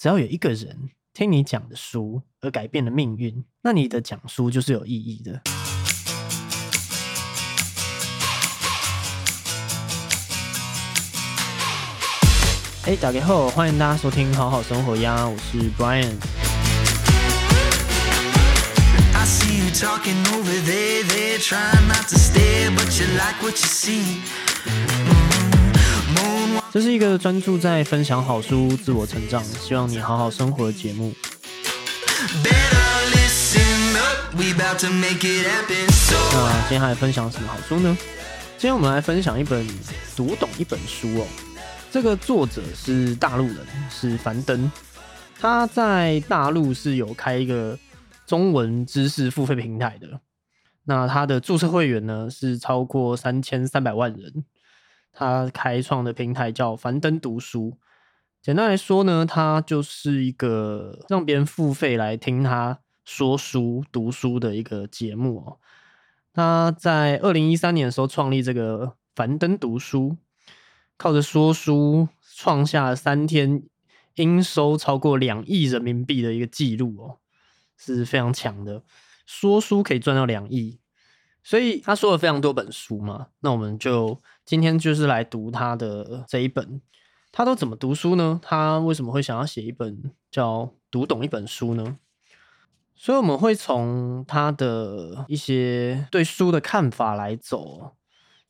只要有一个人听你讲的书而改变了命运，那你的讲书就是有意义的。哎，打开后欢迎大家收听好好生活呀，我是 Brian。I see you talking over there, there, trying not to stare, but you like what you see. 这是一个专注在分享好书、自我成长，希望你好好生活的节目。那今天还分享什么好书呢？今天我们来分享一本读懂一本书哦。这个作者是大陆人，是樊登。他在大陆是有开一个中文知识付费平台的。那他的注册会员呢是超过三千三百万人。他开创的平台叫樊登读书。简单来说呢，他就是一个让别人付费来听他说书、读书的一个节目哦。他在二零一三年的时候创立这个樊登读书，靠着说书创下三天应收超过两亿人民币的一个记录哦，是非常强的。说书可以赚到两亿，所以他说了非常多本书嘛。那我们就今天就是来读他的这一本。他都怎么读书呢？他为什么会想要写一本叫《读懂一本书》呢？所以我们会从他的一些对书的看法来走。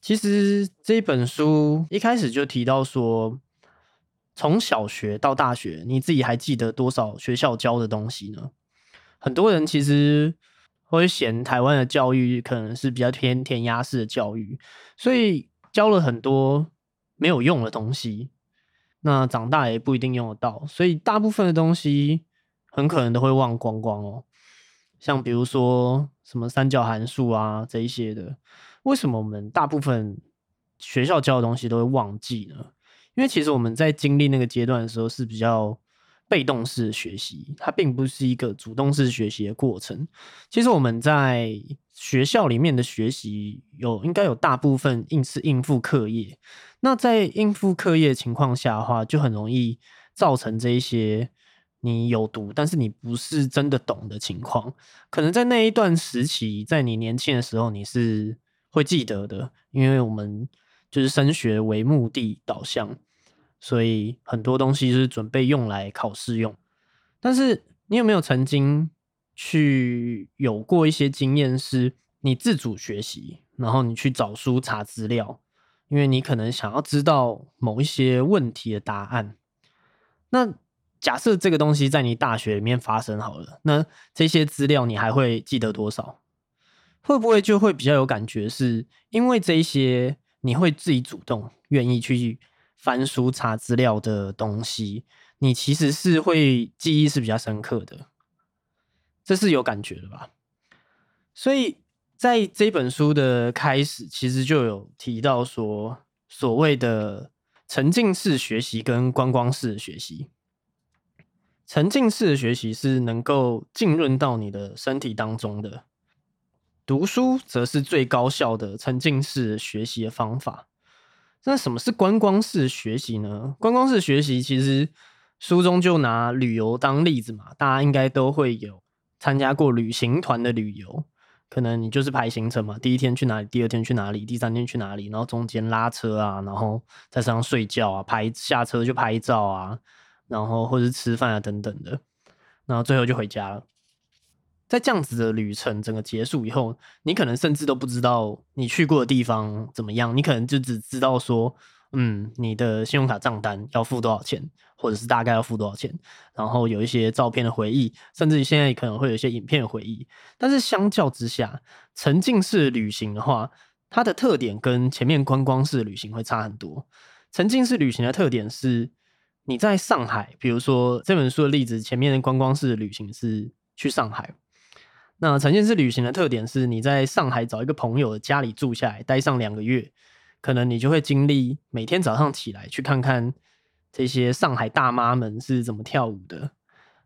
其实这一本书一开始就提到说，从小学到大学，你自己还记得多少学校教的东西呢？很多人其实会嫌台湾的教育可能是比较偏填鸭式的教育，所以教了很多没有用的东西。那长大也不一定用得到，所以大部分的东西很可能都会忘光光哦。像比如说什么三角函数啊这一些的，为什么我们大部分学校教的东西都会忘记呢？因为其实我们在经历那个阶段的时候是比较被动式的学习，它并不是一个主动式学习的过程。其实我们在学校里面的学习有应该有大部分应是应付课业，那在应付课业的情况下的话，就很容易造成这一些你有读，但是你不是真的懂的情况。可能在那一段时期，在你年轻的时候，你是会记得的，因为我们就是升学为目的导向，所以很多东西是准备用来考试用。但是你有没有曾经去有过一些经验，是你自主学习，然后你去找书查资料，因为你可能想要知道某一些问题的答案。那假设这个东西在你大学里面发生好了，那这些资料你还会记得多少？会不会就会比较有感觉？是因为这一些你会自己主动愿意去翻书查资料的东西，你其实是会记忆是比较深刻的，这是有感觉的吧？所以在这本书的开始，其实就有提到说，所谓的沉浸式学习跟观光式的学习。沉浸式的学习是能够浸润到你的身体当中的，读书则是最高效的沉浸式学习的方法。那什么是观光式学习呢？观光式学习其实书中就拿旅游当例子嘛，大家应该都会有参加过旅行团的旅游，可能你就是排行程嘛，第一天去哪里，第二天去哪里，第三天去哪里，然后中间拉车啊，然后在车上睡觉啊，拍下车就拍照啊，然后或是吃饭啊等等的，然后最后就回家了。在这样子的旅程整个结束以后，你可能甚至都不知道你去过的地方怎么样，你可能就只知道说，嗯，你的信用卡账单要付多少钱，或者是大概要付多少钱，然后有一些照片的回忆，甚至现在可能会有一些影片的回忆。但是相较之下，沉浸式旅行的话，它的特点跟前面观光式旅行会差很多。沉浸式旅行的特点是，你在上海，比如说这本书的例子，前面的观光式旅行是去上海。那沉浸式旅行的特点是，你在上海找一个朋友的家里住下来，待上两个月，可能你就会经历每天早上起来去看看这些上海大妈们是怎么跳舞的。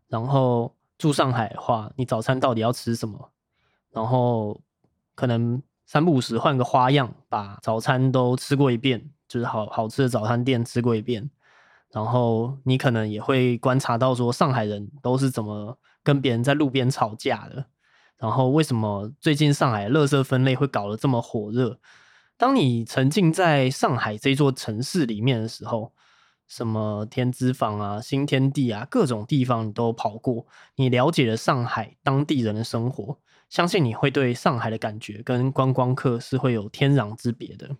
然后住上海的话，你早餐到底要吃什么？然后可能三不五时换个花样，把早餐都吃过一遍，就是好好吃的早餐店吃过一遍。然后你可能也会观察到说上海人都是怎么跟别人在路边吵架的，然后为什么最近上海垃圾分类会搞得这么火热？当你沉浸在上海这座城市里面的时候，什么天之坊啊、新天地啊，各种地方你都跑过，你了解了上海当地人的生活，相信你会对上海的感觉跟观光客是会有天壤之别的。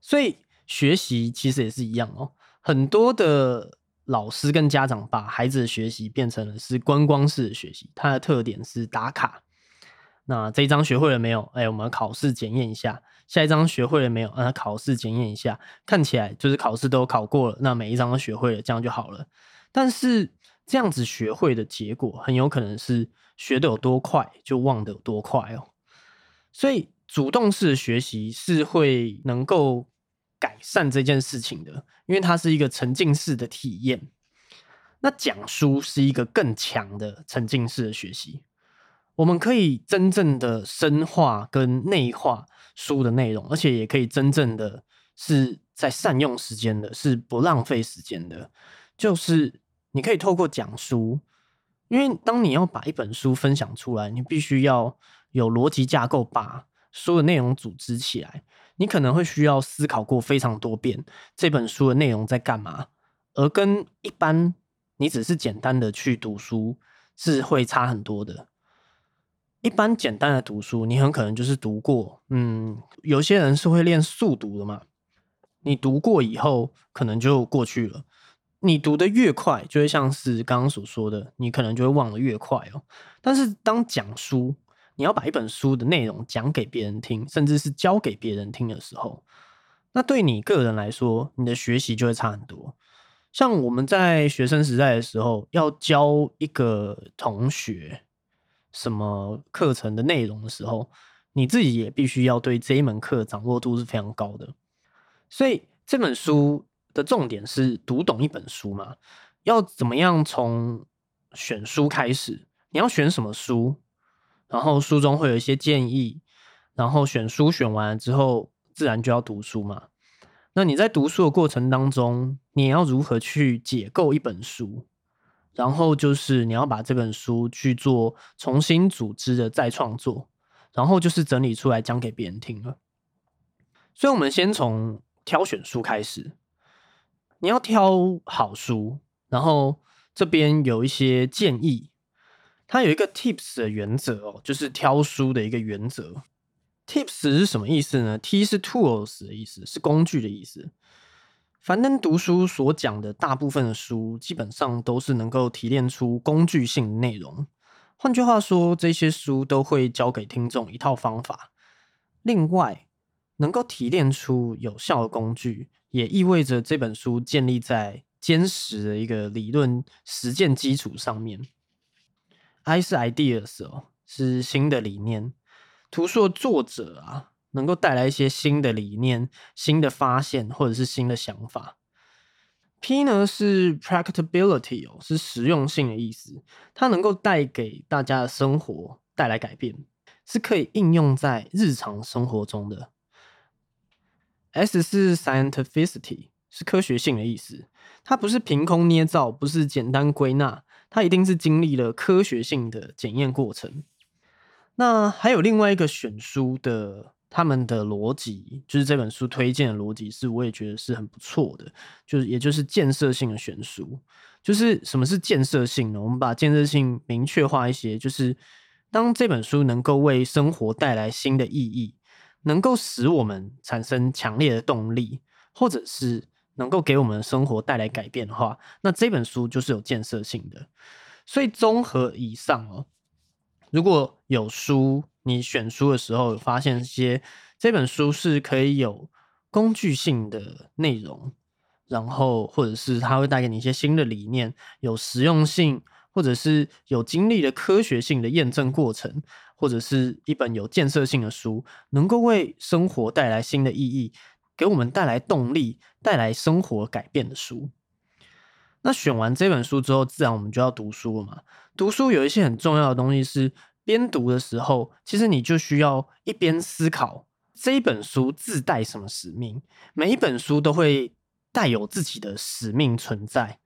所以学习其实也是一样哦，很多的老师跟家长把孩子的学习变成了是观光式的学习，它的特点是打卡。那这一章学会了没有？哎，我们考试检验一下。下一章学会了没有？啊，考试检验一下。看起来就是考试都考过了，那每一章都学会了，这样就好了。但是这样子学会的结果，很有可能是学的有多快，就忘得有多快哦。所以主动式的学习是会能够改善这件事情的，因为它是一个沉浸式的体验。那讲书是一个更强的沉浸式的学习。我们可以真正的深化跟内化书的内容，而且也可以真正的是在善用时间的，是不浪费时间的。就是你可以透过讲书，因为当你要把一本书分享出来，你必须要有逻辑架构，把书的内容组织起来。你可能会需要思考过非常多遍这本书的内容在干嘛，而跟一般你只是简单的去读书是会差很多的。一般简单的读书，你很可能就是读过，嗯，有些人是会练速读的嘛。你读过以后，可能就过去了。你读的越快，就会像是刚刚所说的，你可能就会忘得越快哦。但是当讲书，你要把一本书的内容讲给别人听，甚至是教给别人听的时候，那对你个人来说，你的学习就会差很多。像我们在学生时代的时候，要教一个同学。什么课程的内容的时候，你自己也必须要对这一门课掌握度是非常高的。所以这本书的重点是读懂一本书嘛？要怎么样从选书开始？你要选什么书？然后书中会有一些建议，然后选书选完之后，自然就要读书嘛。那你在读书的过程当中，你要如何去解构一本书？然后就是你要把这本书去做重新组织的再创作，然后就是整理出来讲给别人听了。所以，我们先从挑选书开始。你要挑好书，然后这边有一些建议。它有一个 tips 的原则哦，就是挑书的一个原则。tips 是什么意思呢？T 是 tools 的意思，是工具的意思。樊登读书所讲的大部分的书，基本上都是能够提炼出工具性内容。换句话说，这些书都会教给听众一套方法。另外，能够提炼出有效的工具，也意味着这本书建立在坚实的一个理论实践基础上面。I 是 ideas 哦，是新的理念。图书的作者啊。能够带来一些新的理念、新的发现或者是新的想法。P 呢是 practicability 哦，是实用性的意思，它能够带给大家的生活带来改变，是可以应用在日常生活中的。S 是 scientificity，是科学性的意思，它不是凭空捏造，不是简单归纳，它一定是经历了科学性的检验过程。那还有另外一个选书的。他们的逻辑就是这本书推荐的逻辑，是我也觉得是很不错的，就是也就是建设性的选书。就是什么是建设性呢？我们把建设性明确化一些，就是当这本书能够为生活带来新的意义，能够使我们产生强烈的动力，或者是能够给我们的生活带来改变的话，那这本书就是有建设性的。所以综合以上哦，如果有书。你选书的时候，发现一些这本书是可以有工具性的内容，然后或者是它会带给你一些新的理念，有实用性，或者是有经历的科学性的验证过程，或者是一本有建设性的书，能够为生活带来新的意义，给我们带来动力，带来生活改变的书。那选完这本书之后，自然我们就要读书了嘛。读书有一些很重要的东西是。边读的时候，其实你就需要一边思考这一本书自带什么使命。每一本书都会带有自己的使命存在，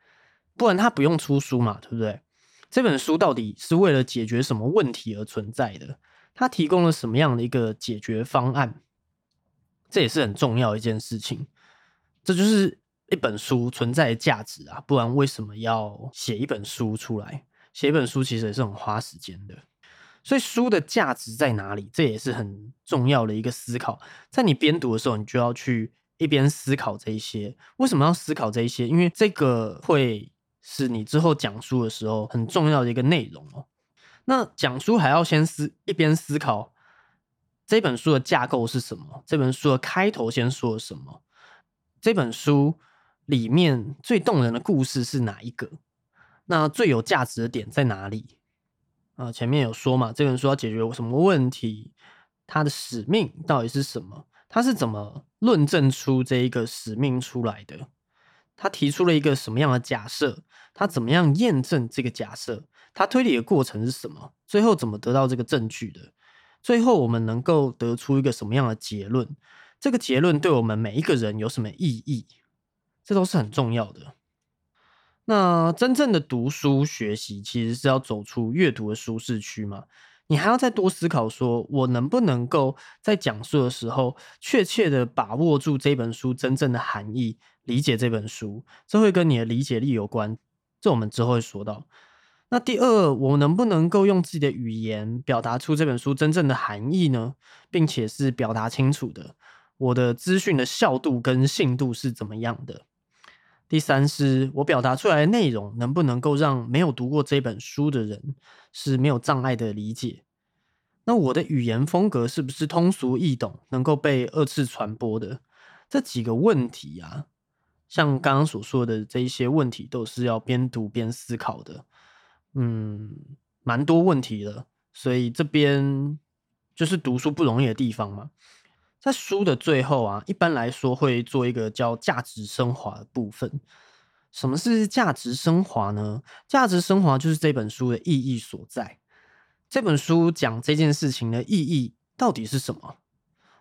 不然它不用出书嘛，对不对？这本书到底是为了解决什么问题而存在的？它提供了什么样的一个解决方案？这也是很重要一件事情。这就是一本书存在的价值啊！不然为什么要写一本书出来？写一本书其实也是很花时间的。所以书的价值在哪里？这也是很重要的一个思考。在你边读的时候，你就要去一边思考这一些。为什么要思考这一些？因为这个会是你之后讲书的时候很重要的一个内容哦。那讲书还要先思一边思考这本书的架构是什么？这本书的开头先说什么？这本书里面最动人的故事是哪一个？那最有价值的点在哪里？啊，前面有说嘛，这本书要解决什么问题？它的使命到底是什么？它是怎么论证出这一个使命出来的？他提出了一个什么样的假设？他怎么样验证这个假设？他推理的过程是什么？最后怎么得到这个证据的？最后我们能够得出一个什么样的结论？这个结论对我们每一个人有什么意义？这都是很重要的。那真正的读书学习，其实是要走出阅读的舒适区嘛？你还要再多思考，说我能不能够在讲述的时候，确切的把握住这本书真正的含义，理解这本书，这会跟你的理解力有关。这我们之后会说到。那第二，我能不能够用自己的语言表达出这本书真正的含义呢？并且是表达清楚的，我的资讯的效度跟信度是怎么样的？第三是，我表达出来的内容能不能够让没有读过这本书的人是没有障碍的理解？那我的语言风格是不是通俗易懂，能够被二次传播的？这几个问题啊，像刚刚所说的这一些问题，都是要边读边思考的。嗯，蛮多问题的，所以这边就是读书不容易的地方嘛。在书的最后啊，一般来说会做一个叫价值升华的部分。什么是价值升华呢？价值升华就是这本书的意义所在。这本书讲这件事情的意义到底是什么？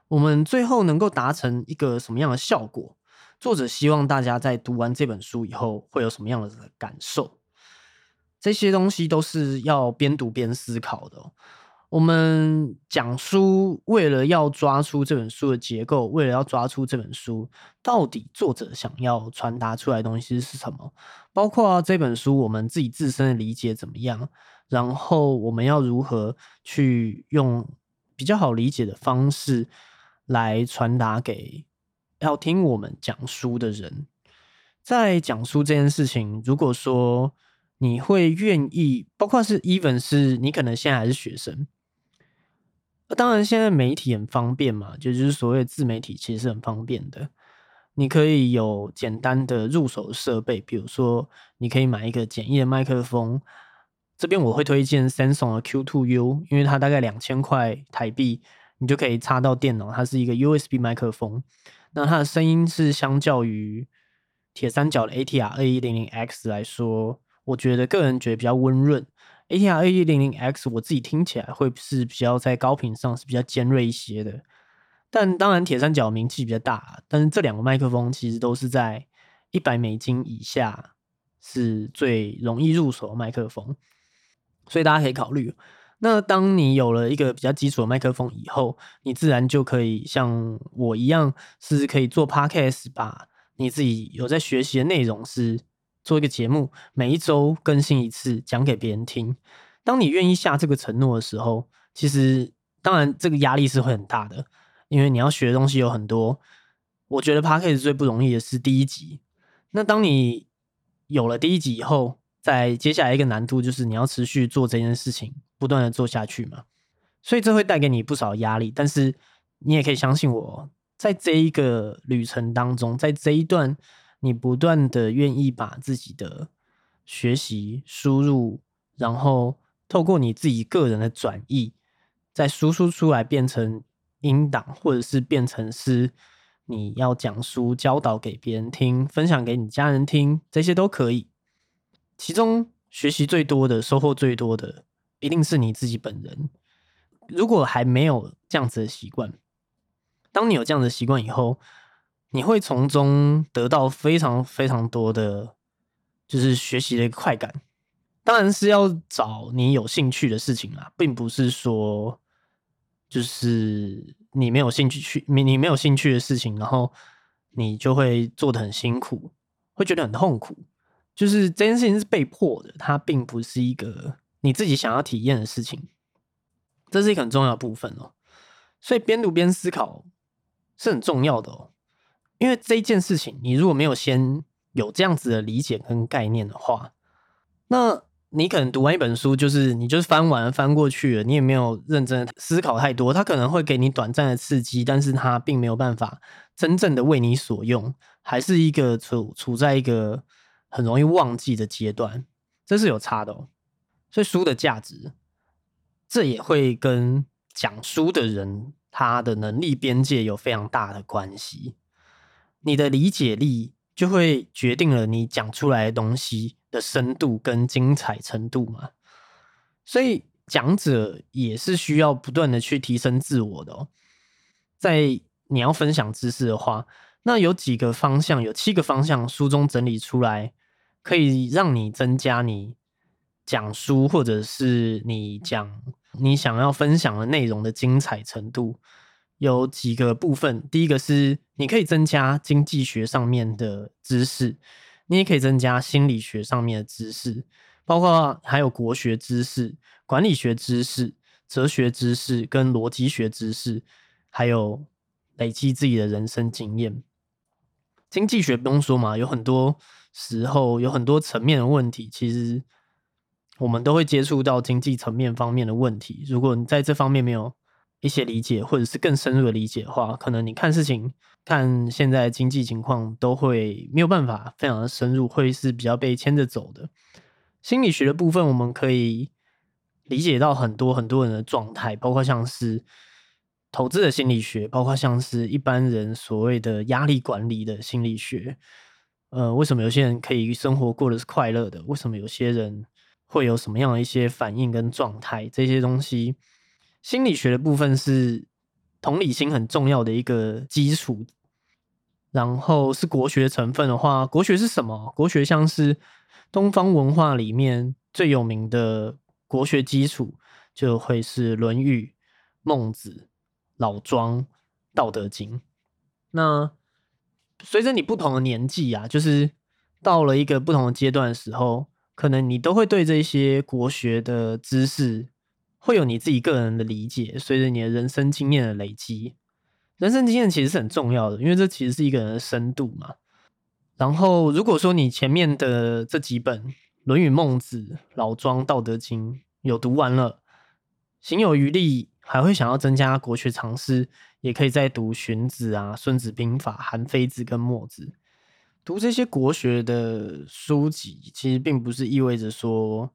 我们最后能够达成一个什么样的效果？作者希望大家在读完这本书以后会有什么样的感受？这些东西都是要边读边思考的。我们讲书，为了要抓出这本书的结构，为了要抓出这本书到底作者想要传达出来东西是什么，包括这本书我们自己自身的理解怎么样，然后我们要如何去用比较好理解的方式来传达给要听我们讲书的人。在讲书这件事情，如果说你会愿意，包括是 even 是你可能现在还是学生。当然，现在媒体很方便嘛，就是所谓自媒体，其实是很方便的。你可以有简单的入手设备，比如说，你可以买一个简易的麦克风。这边我会推荐 Samsung 的 Q2U，因为它大概两千块台币，你就可以插到电脑。它是一个 USB 麦克风，那它的声音是相较于铁三角的 ATR 二一零零 X 来说，我觉得个人觉得比较温润。ATR A 一零零 X 我自己听起来会是比较在高频上是比较尖锐一些的，但当然铁三角名气比较大，但是这两个麦克风其实都是在一百美金以下是最容易入手的麦克风，所以大家可以考虑。那当你有了一个比较基础的麦克风以后，你自然就可以像我一样是可以做 Podcast，把你自己有在学习的内容是。做一个节目，每一周更新一次，讲给别人听。当你愿意下这个承诺的时候，其实当然这个压力是会很大的，因为你要学的东西有很多。我觉得 parkage 最不容易的是第一集。那当你有了第一集以后，在接下来一个难度就是你要持续做这件事情，不断的做下去嘛。所以这会带给你不少压力，但是你也可以相信我，在这一个旅程当中，在这一段。你不断的愿意把自己的学习输入，然后透过你自己个人的转译，再输出出来变成音档，或者是变成是你要讲书教导给别人听，分享给你家人听，这些都可以。其中学习最多的、收获最多的，一定是你自己本人。如果还没有这样子的习惯，当你有这样的习惯以后，你会从中得到非常非常多的，就是学习的快感。当然是要找你有兴趣的事情啦，并不是说就是你没有兴趣去你你没有兴趣的事情，然后你就会做的很辛苦，会觉得很痛苦。就是这件事情是被迫的，它并不是一个你自己想要体验的事情，这是一个很重要的部分哦。所以边读边思考是很重要的哦，因为这件事情，你如果没有先有这样子的理解跟概念的话，那你可能读完一本书，就是你就是翻完翻过去了，你也没有认真思考太多，它可能会给你短暂的刺激，但是它并没有办法真正的为你所用，还是一个处处在一个很容易忘记的阶段，这是有差的哦。所以书的价值，这也会跟讲书的人他的能力边界有非常大的关系。你的理解力就会决定了你讲出来的东西的深度跟精彩程度嘛。所以讲者也是需要不断的去提升自我的哦。在你要分享知识的话，那有几个方向，有七个方向，书中整理出来，可以让你增加你讲书或者是你讲你想要分享的内容的精彩程度。有几个部分，第一个是你可以增加经济学上面的知识，你也可以增加心理学上面的知识，包括还有国学知识、管理学知识、哲学知识跟逻辑学知识，还有累积自己的人生经验。经济学不用说嘛，有很多时候有很多层面的问题，其实我们都会接触到经济层面方面的问题。如果你在这方面没有一些理解，或者是更深入的理解的话，可能你看事情、看现在经济情况都会没有办法非常的深入，会是比较被牵着走的。心理学的部分，我们可以理解到很多很多人的状态，包括像是投资的心理学，包括像是一般人所谓的压力管理的心理学。呃，为什么有些人可以生活过得是快乐的？为什么有些人会有什么样的一些反应跟状态？这些东西。心理学的部分是同理心很重要的一个基础，然后是国学成分的话，国学是什么？国学像是东方文化里面最有名的国学基础，就会是《论语》《孟子》《老庄》《道德经》。那随着你不同的年纪啊，就是到了一个不同的阶段的时候，可能你都会对这些国学的知识。会有你自己个人的理解，随着你的人生经验的累积，人生经验其实是很重要的，因为这其实是一个人的深度嘛。然后，如果说你前面的这几本《论语》《孟子》《老庄》《道德经》有读完了，行有余力，还会想要增加国学常识，也可以再读《荀子》啊、《孙子兵法》《韩非子》跟《墨子》。读这些国学的书籍，其实并不是意味着说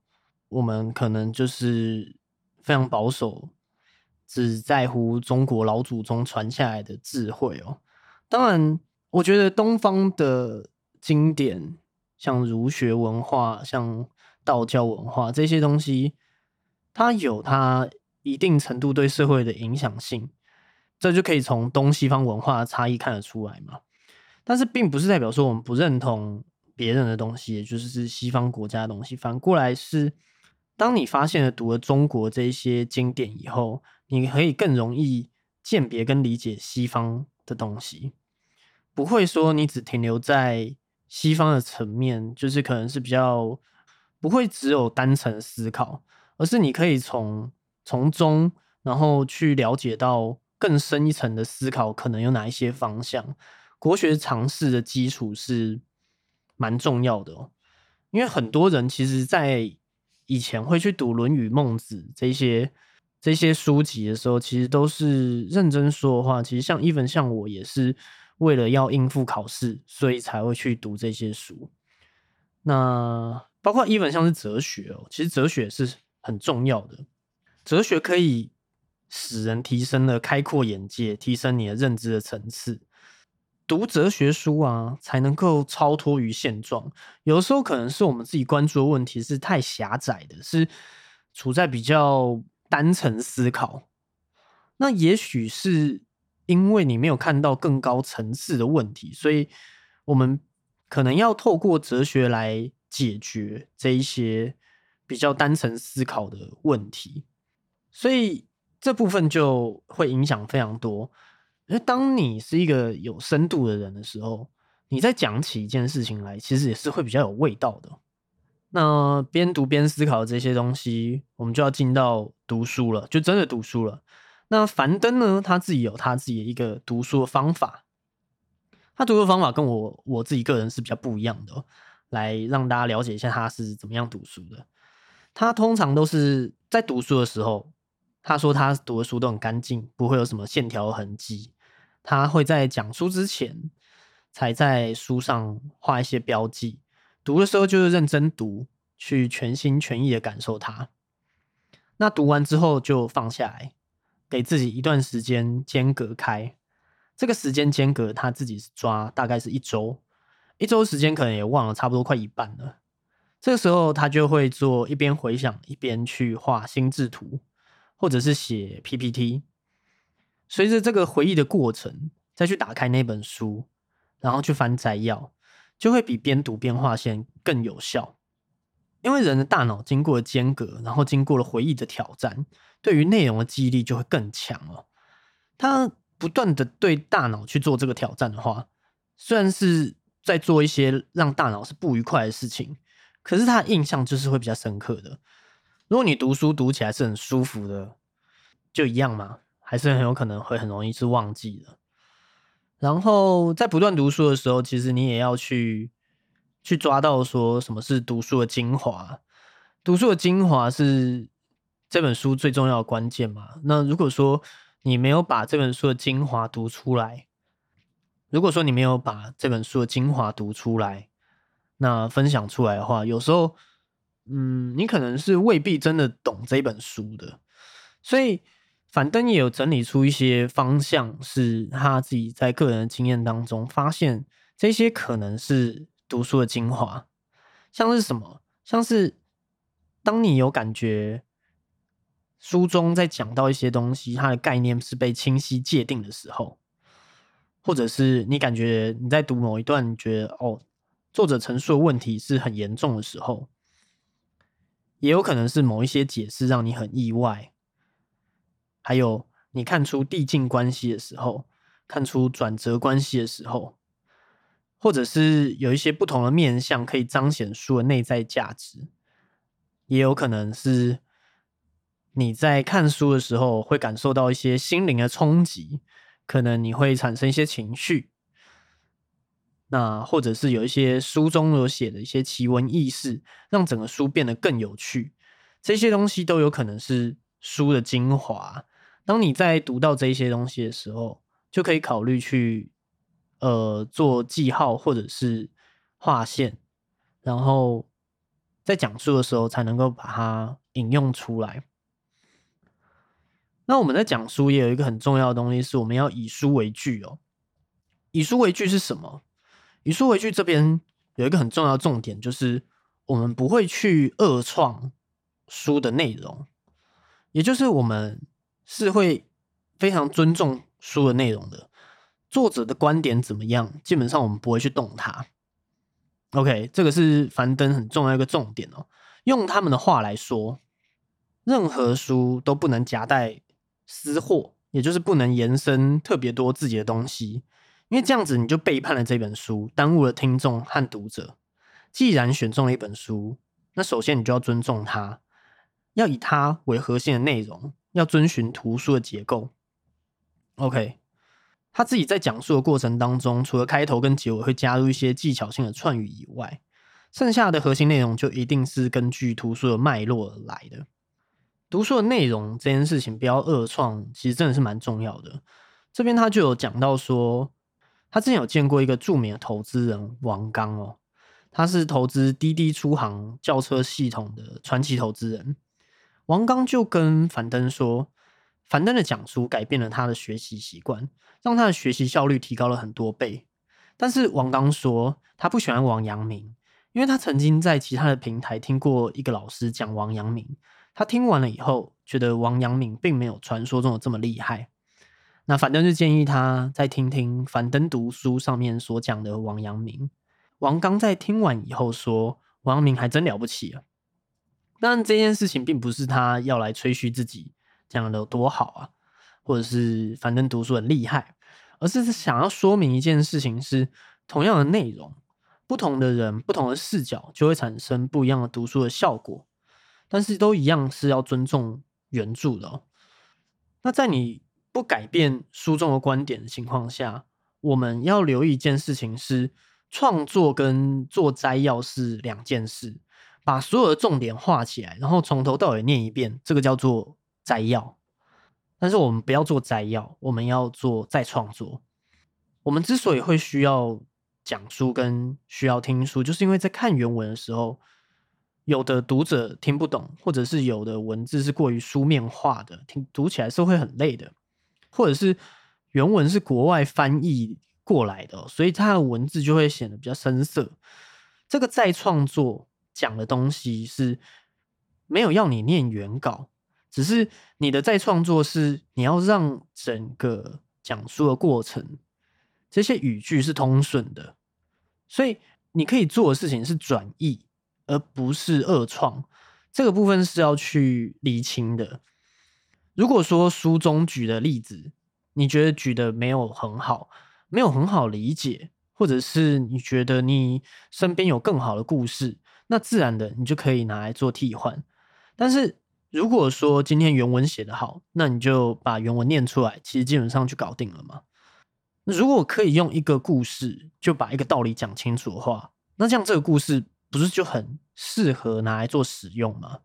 我们可能就是。非常保守，只在乎中国老祖宗传下来的智慧哦。当然，我觉得东方的经典，像儒学文化、像道教文化这些东西，它有它一定程度对社会的影响性，这就可以从东西方文化的差异看得出来嘛。但是，并不是代表说我们不认同别人的东西，也就是西方国家的东西。反过来是。当你发现了读了中国这些经典以后，你可以更容易鉴别跟理解西方的东西，不会说你只停留在西方的层面，就是可能是比较不会只有单层思考，而是你可以从从中然后去了解到更深一层的思考可能有哪一些方向。国学常识的基础是蛮重要的哦，因为很多人其实，在以前会去读《论语》《孟子》这些这些书籍的时候，其实都是认真说的话。其实像 even 像我也是为了要应付考试，所以才会去读这些书。那包括 even 像是哲学哦，其实哲学是很重要的。哲学可以使人提升了开阔眼界，提升你的认知的层次。读哲学书啊，才能够超脱于现状。有的时候可能是我们自己关注的问题是太狭窄的，是处在比较单层思考。那也许是因为你没有看到更高层次的问题，所以我们可能要透过哲学来解决这一些比较单层思考的问题。所以这部分就会影响非常多。而当你是一个有深度的人的时候，你在讲起一件事情来，其实也是会比较有味道的。那边读边思考这些东西，我们就要进到读书了，就真的读书了。那樊登呢，他自己有他自己的一个读书的方法，他读书方法跟我我自己个人是比较不一样的。来让大家了解一下他是怎么样读书的。他通常都是在读书的时候，他说他读的书都很干净，不会有什么线条痕迹。他会在讲书之前，才在书上画一些标记。读的时候就是认真读，去全心全意的感受它。那读完之后就放下来，给自己一段时间间隔开。这个时间间隔他自己抓大概是一周，一周时间可能也忘了差不多快一半了。这个时候他就会做一边回想一边去画心智图，或者是写 PPT。随着这个回忆的过程，再去打开那本书，然后去翻摘要。就会比边读边画线更有效，因为人的大脑经过了间隔，然后经过了回忆的挑战，对于内容的记忆力就会更强了。他不断的对大脑去做这个挑战的话，虽然是在做一些让大脑是不愉快的事情，可是他印象就是会比较深刻的。如果你读书读起来是很舒服的，就一样嘛，还是很有可能会很容易是忘记的。然后在不断读书的时候，其实你也要去去抓到说什么是读书的精华。读书的精华是这本书最重要的关键嘛？那如果说你没有把这本书的精华读出来，如果说你没有把这本书的精华读出来，那分享出来的话，有时候，嗯，你可能是未必真的懂这本书的，所以。樊登也有整理出一些方向，是他自己在个人的经验当中发现，这些可能是读书的精华。像是什么？像是当你有感觉书中在讲到一些东西，它的概念是被清晰界定的时候，或者是你感觉你在读某一段，觉得哦，作者陈述的问题是很严重的时候，也有可能是某一些解释让你很意外。还有，你看出递进关系的时候，看出转折关系的时候，或者是有一些不同的面向可以彰显书的内在价值，也有可能是你在看书的时候会感受到一些心灵的冲击，可能你会产生一些情绪，那或者是有一些书中有写的一些奇闻异事，让整个书变得更有趣，这些东西都有可能是书的精华。当你在读到这些东西的时候，就可以考虑去呃做记号或者是划线，然后在讲述的时候才能够把它引用出来。那我们在讲书也有一个很重要的东西，是我们要以书为据哦。以书为据是什么？以书为据这边有一个很重要重点，就是我们不会去恶创书的内容，也就是我们。是会非常尊重书的内容的，作者的观点怎么样，基本上我们不会去动它。OK，这个是樊登很重要一个重点哦。用他们的话来说，任何书都不能夹带私货，也就是不能延伸特别多自己的东西，因为这样子你就背叛了这本书，耽误了听众和读者。既然选中了一本书，那首先你就要尊重它，要以它为核心的内容。要遵循图书的结构。OK，他自己在讲述的过程当中，除了开头跟结尾会加入一些技巧性的串语以外，剩下的核心内容就一定是根据图书的脉络而来的。读书的内容这件事情不要恶创，其实真的是蛮重要的。这边他就有讲到说，他之前有见过一个著名的投资人王刚哦，他是投资滴滴出行轿车系统的传奇投资人。王刚就跟樊登说，樊登的讲书改变了他的学习习惯，让他的学习效率提高了很多倍。但是王刚说，他不喜欢王阳明，因为他曾经在其他的平台听过一个老师讲王阳明，他听完了以后，觉得王阳明并没有传说中的这么厉害。那樊登就建议他再听听樊登读书上面所讲的王阳明。王刚在听完以后说：“王阳明还真了不起啊！”但这件事情并不是他要来吹嘘自己讲的有多好啊，或者是反正读书很厉害，而是想要说明一件事情：是同样的内容，不同的人、不同的视角，就会产生不一样的读书的效果。但是都一样是要尊重原著的、哦。那在你不改变书中的观点的情况下，我们要留意一件事情是，创作跟做摘要是两件事。把所有的重点画起来，然后从头到尾念一遍，这个叫做摘要。但是我们不要做摘要，我们要做再创作。我们之所以会需要讲书跟需要听书，就是因为在看原文的时候，有的读者听不懂，或者是有的文字是过于书面化的，听读起来是会很累的，或者是原文是国外翻译过来的，所以它的文字就会显得比较生涩。这个再创作。讲的东西是没有要你念原稿，只是你的再创作是你要让整个讲述的过程这些语句是通顺的，所以你可以做的事情是转译，而不是二创。这个部分是要去理清的。如果说书中举的例子，你觉得举的没有很好，没有很好理解，或者是你觉得你身边有更好的故事。那自然的，你就可以拿来做替换。但是如果说今天原文写得好，那你就把原文念出来，其实基本上就搞定了嘛。如果可以用一个故事就把一个道理讲清楚的话，那这样这个故事不是就很适合拿来做使用吗？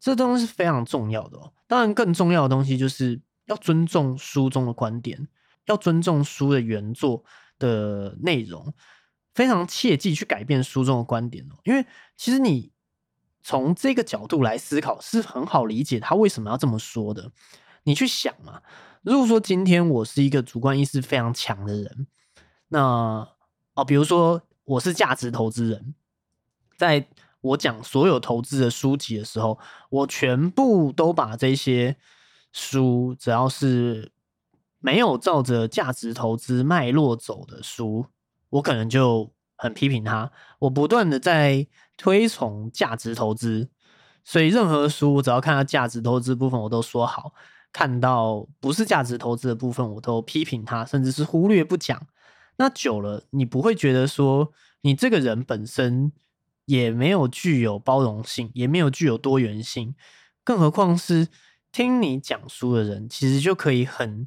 这东西是非常重要的哦。当然，更重要的东西就是要尊重书中的观点，要尊重书的原作的内容。非常切记去改变书中的观点哦，因为其实你从这个角度来思考是很好理解他为什么要这么说的。你去想嘛，如果说今天我是一个主观意识非常强的人，那哦，比如说我是价值投资人，在我讲所有投资的书籍的时候，我全部都把这些书，只要是没有照着价值投资脉络走的书。我可能就很批评他，我不断的在推崇价值投资，所以任何书我只要看到价值投资部分，我都说好；看到不是价值投资的部分，我都批评他，甚至是忽略不讲。那久了，你不会觉得说你这个人本身也没有具有包容性，也没有具有多元性，更何况是听你讲书的人，其实就可以很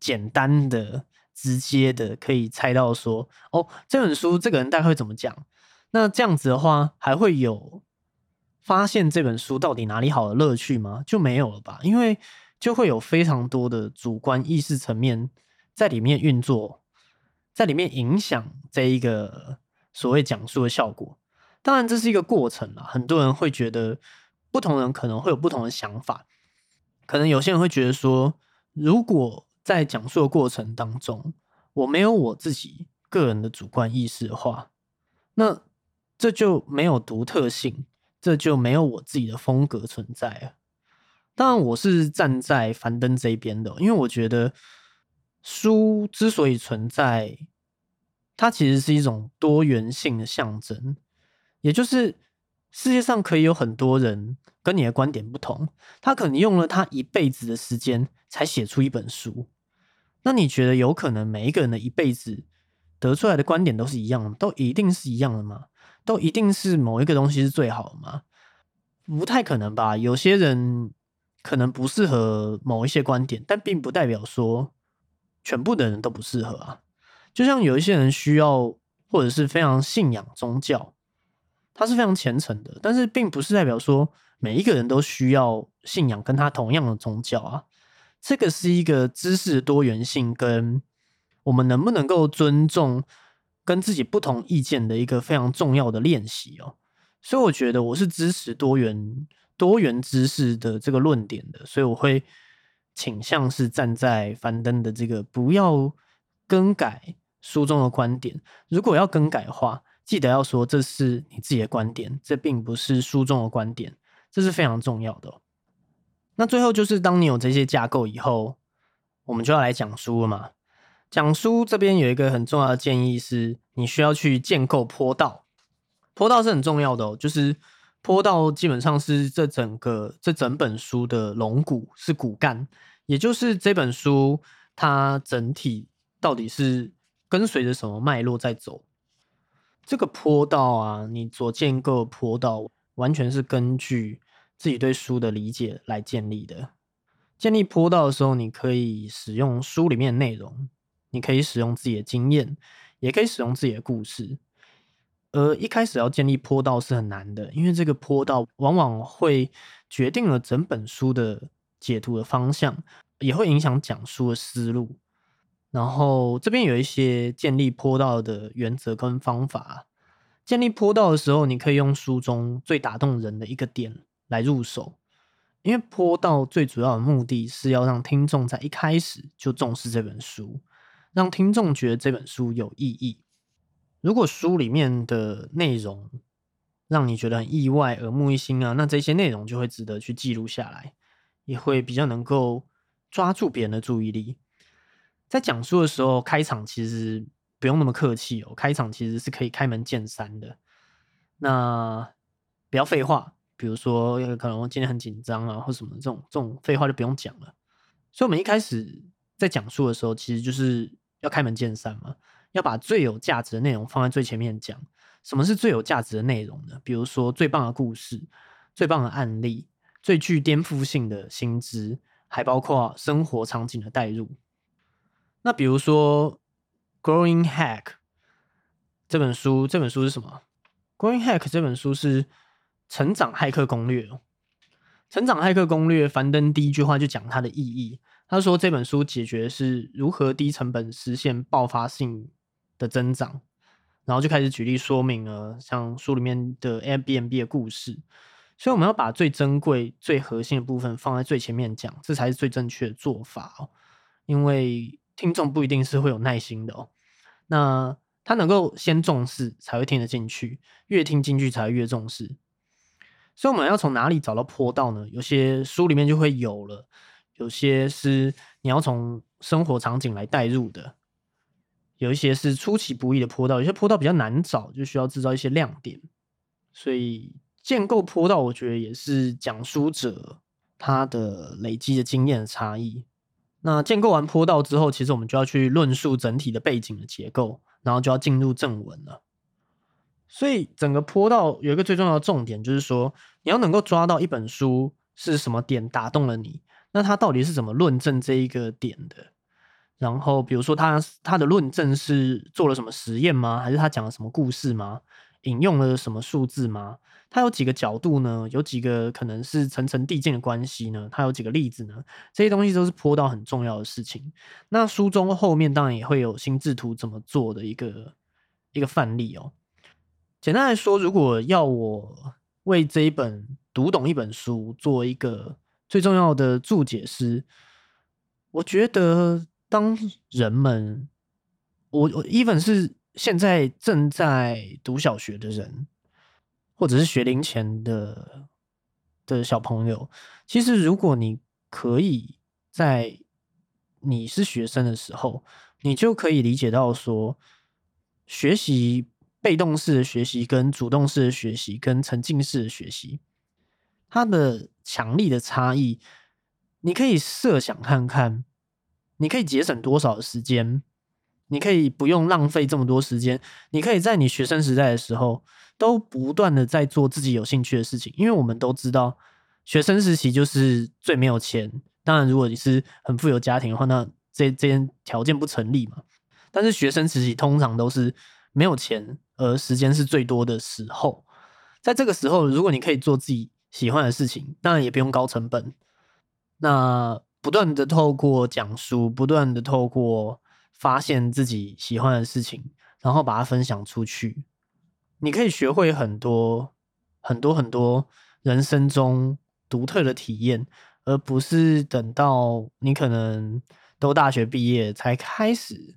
简单的。直接的可以猜到说，哦，这本书这个人大概会怎么讲？那这样子的话，还会有发现这本书到底哪里好的乐趣吗？就没有了吧？因为就会有非常多的主观意识层面在里面运作，在里面影响这一个所谓讲述的效果。当然，这是一个过程啊。很多人会觉得，不同人可能会有不同的想法。可能有些人会觉得说，如果在讲述的过程当中，我没有我自己个人的主观意识的话，那这就没有独特性，这就没有我自己的风格存在了。当然，我是站在樊登这一边的，因为我觉得书之所以存在，它其实是一种多元性的象征，也就是世界上可以有很多人跟你的观点不同，他可能用了他一辈子的时间才写出一本书。那你觉得有可能每一个人的一辈子得出来的观点都是一样的，都一定是一样的吗？都一定是某一个东西是最好的吗？不太可能吧。有些人可能不适合某一些观点，但并不代表说全部的人都不适合啊。就像有一些人需要或者是非常信仰宗教，他是非常虔诚的，但是并不是代表说每一个人都需要信仰跟他同样的宗教啊。这个是一个知识多元性跟我们能不能够尊重跟自己不同意见的一个非常重要的练习哦。所以我觉得我是支持多元多元知识的这个论点的，所以我会倾向是站在樊登的这个不要更改书中的观点。如果要更改的话，记得要说这是你自己的观点，这并不是书中的观点，这是非常重要的。那最后就是，当你有这些架构以后，我们就要来讲书了嘛。讲书这边有一个很重要的建议是，你需要去建构坡道。坡道是很重要的哦，就是坡道基本上是这整个这整本书的龙骨，是骨干，也就是这本书它整体到底是跟随着什么脉络在走。这个坡道啊，你所建构的坡道完全是根据自己对书的理解来建立的。建立坡道的时候，你可以使用书里面的内容，你可以使用自己的经验，也可以使用自己的故事。而一开始要建立坡道是很难的，因为这个坡道往往会决定了整本书的解读的方向，也会影响讲书的思路。然后这边有一些建立坡道的原则跟方法。建立坡道的时候，你可以用书中最打动人的一个点来入手，因为坡道最主要的目的是要让听众在一开始就重视这本书，让听众觉得这本书有意义。如果书里面的内容让你觉得很意外、耳目一新啊，那这些内容就会值得去记录下来，也会比较能够抓住别人的注意力。在讲述的时候，开场其实不用那么客气哦，开场其实是可以开门见山的。那不要废话，比如说可能今天很紧张啊，或什么这种这种废话就不用讲了。所以，我们一开始在讲述的时候，其实就是要开门见山嘛。要把最有价值的内容放在最前面讲。什么是最有价值的内容呢？比如说最棒的故事、最棒的案例、最具颠覆性的新知，还包括生活场景的代入。那比如说《Growing Hack》这本书，这本书是什么？《Growing Hack》这本书是成长骇客攻略。成长骇客攻略，樊登第一句话就讲它的意义。他说这本书解决是如何低成本实现爆发性。的增长，然后就开始举例说明了，像书里面的 Airbnb 的故事。所以我们要把最珍贵、最核心的部分放在最前面讲，这才是最正确的做法哦。因为听众不一定是会有耐心的哦，那他能够先重视，才会听得进去，越听进去才会越重视。所以我们要从哪里找到坡道呢？有些书里面就会有了，有些是你要从生活场景来带入的。有一些是出其不意的坡道，有些坡道比较难找，就需要制造一些亮点。所以建构坡道，我觉得也是讲书者他的累积的经验的差异。那建构完坡道之后，其实我们就要去论述整体的背景的结构，然后就要进入正文了。所以整个坡道有一个最重要的重点，就是说你要能够抓到一本书是什么点打动了你，那它到底是怎么论证这一个点的？然后，比如说他他的论证是做了什么实验吗？还是他讲了什么故事吗？引用了什么数字吗？他有几个角度呢？有几个可能是层层递进的关系呢？他有几个例子呢？这些东西都是坡道很重要的事情。那书中后面当然也会有心智图怎么做的一个一个范例哦。简单来说，如果要我为这一本读懂一本书做一个最重要的注解是，我觉得。当人们，我我 even 是现在正在读小学的人，或者是学龄前的的小朋友，其实如果你可以在你是学生的时候，你就可以理解到说，学习被动式的学习跟主动式的学习跟沉浸式的学习，它的强力的差异，你可以设想看看。你可以节省多少时间？你可以不用浪费这么多时间。你可以在你学生时代的时候，都不断的在做自己有兴趣的事情。因为我们都知道，学生时期就是最没有钱。当然，如果你是很富有家庭的话，那这这些条件不成立嘛。但是学生时期通常都是没有钱，而时间是最多的时候。在这个时候，如果你可以做自己喜欢的事情，当然也不用高成本。那。不断的透过讲书，不断的透过发现自己喜欢的事情，然后把它分享出去，你可以学会很多很多很多人生中独特的体验，而不是等到你可能都大学毕业才开始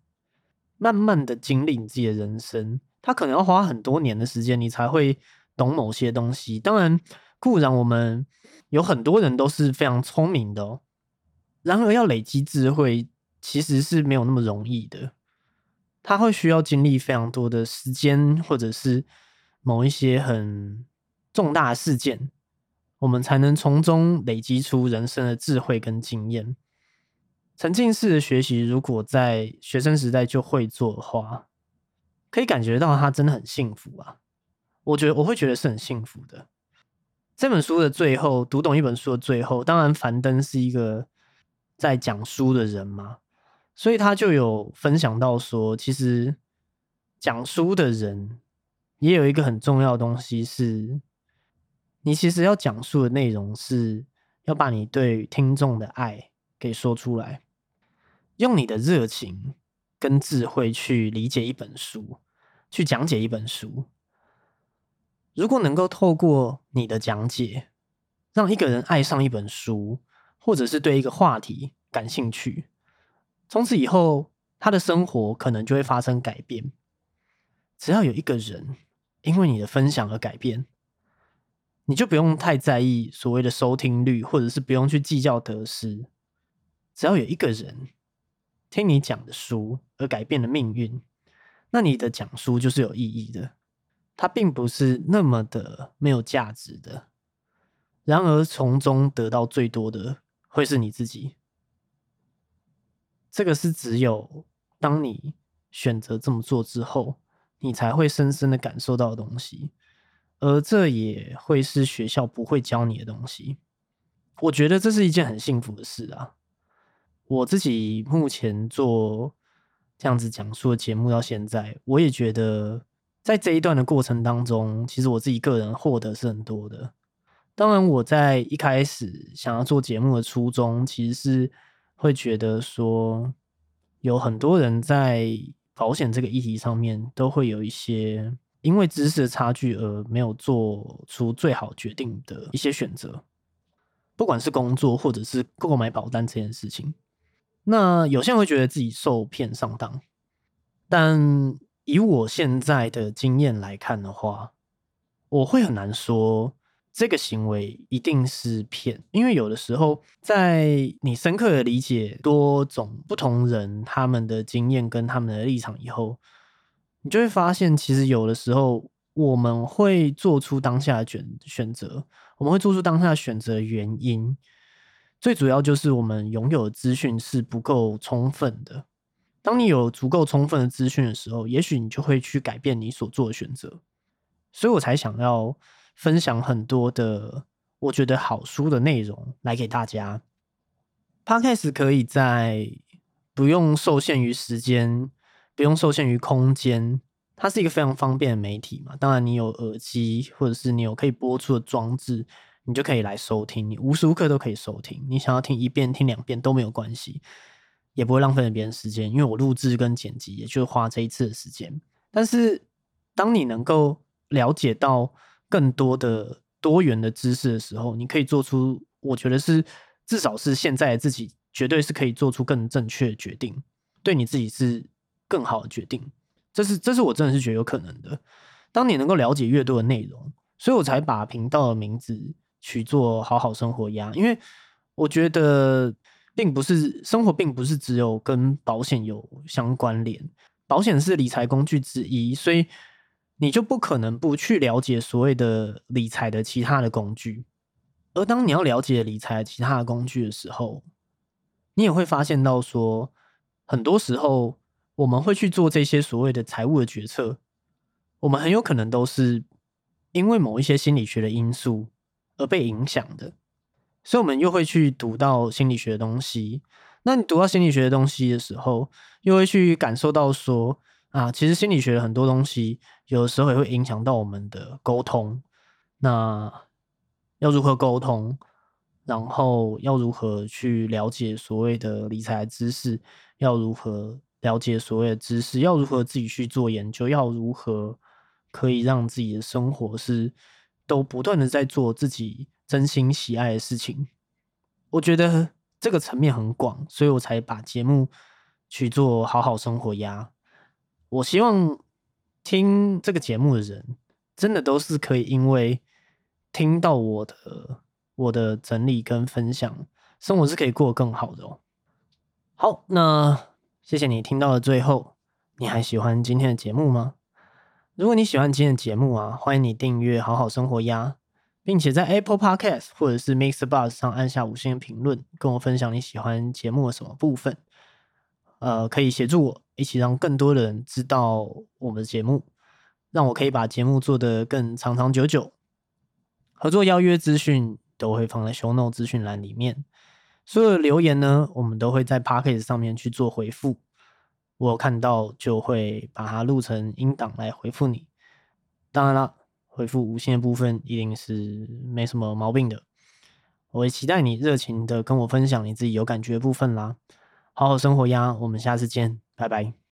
慢慢的经历你自己的人生。他可能要花很多年的时间，你才会懂某些东西。当然，固然我们有很多人都是非常聪明的哦。然而，要累积智慧，其实是没有那么容易的，他会需要经历非常多的时间，或者是某一些很重大事件，我们才能从中累积出人生的智慧跟经验。沉浸式的学习，如果在学生时代就会做的话，可以感觉到他真的很幸福啊！我觉得我会觉得是很幸福的。这本书的最后，读懂一本书的最后，当然樊登是一个在讲书的人嘛，所以他就有分享到说，其实讲书的人也有一个很重要的东西是，你其实要讲述的内容是要把你对听众的爱给说出来。用你的热情跟智慧去理解一本书，去讲解一本书。如果能够透过你的讲解，让一个人爱上一本书，或者是对一个话题感兴趣，从此以后他的生活可能就会发生改变。只要有一个人因为你的分享而改变，你就不用太在意所谓的收听率，或者是不用去计较得失。只要有一个人。听你讲的书而改变了命运，那你的讲书就是有意义的。它并不是那么的没有价值的。然而，从中得到最多的会是你自己。这个是只有当你选择这么做之后，你才会深深的感受到的东西。而这也会是学校不会教你的东西。我觉得这是一件很幸福的事啊。我自己目前做这样子讲述的节目到现在，我也觉得在这一段的过程当中，其实我自己个人获得是很多的。当然，我在一开始想要做节目的初衷，其实是会觉得说，有很多人在保险这个议题上面，都会有一些因为知识的差距而没有做出最好决定的一些选择，不管是工作或者是购买保单这件事情。那有些人会觉得自己受骗上当，但以我现在的经验来看的话，我会很难说这个行为一定是骗，因为有的时候在你深刻的理解多种不同人他们的经验跟他们的立场以后，你就会发现，其实有的时候我们会做出当下的选选择，我们会做出当下的选择原因。最主要就是我们拥有的资讯是不够充分的。当你有足够充分的资讯的时候，也许你就会去改变你所做的选择。所以我才想要分享很多的我觉得好书的内容来给大家。Podcast 可以在不用受限于时间、不用受限于空间，它是一个非常方便的媒体嘛。当然，你有耳机或者是你有可以播出的装置。你就可以来收听，你无时无刻都可以收听。你想要听一遍、听两遍都没有关系，也不会浪费别人时间，因为我录制跟剪辑也就花这一次的时间。但是，当你能够了解到更多的多元的知识的时候，你可以做出，我觉得是至少是现在自己绝对是可以做出更正确的决定，对你自己是更好的决定。这是，这是我真的是觉得有可能的。当你能够了解越多的内容，所以我才把频道的名字。去做好好生活呀，因为我觉得并不是生活，并不是只有跟保险有相关联，保险是理财工具之一，所以你就不可能不去了解所谓的理财的其他的工具。而当你要了解理财其他的工具的时候，你也会发现到说，很多时候我们会去做这些所谓的财务的决策，我们很有可能都是因为某一些心理学的因素。而被影响的，所以我们又会去读到心理学的东西。那你读到心理学的东西的时候，又会去感受到说啊，其实心理学的很多东西，有的时候也会影响到我们的沟通。那要如何沟通？然后要如何去了解所谓的理财知识？要如何了解所谓的知识？要如何自己去做研究？要如何可以让自己的生活是？都不断的在做自己真心喜爱的事情，我觉得这个层面很广，所以我才把节目去做好好生活呀。我希望听这个节目的人，真的都是可以因为听到我的我的整理跟分享，生活是可以过更好的哦。好，那谢谢你听到了最后，你还喜欢今天的节目吗？如果你喜欢今天的节目啊，欢迎你订阅好好生活呀，并且在 Apple Podcast 或者是 Mixer Bus 上按下五星评论，跟我分享你喜欢节目的什么部分。呃，可以协助我一起让更多的人知道我们的节目，让我可以把节目做得更长长久久。合作邀约资讯都会放在 Show Note 资讯栏里面。所有的留言呢，我们都会在 p a c k a g e 上面去做回复。我看到就会把它录成音档来回复你。当然了，回复无线部分一定是没什么毛病的。我也期待你热情的跟我分享你自己有感觉的部分啦。好好生活呀，我们下次见，拜拜。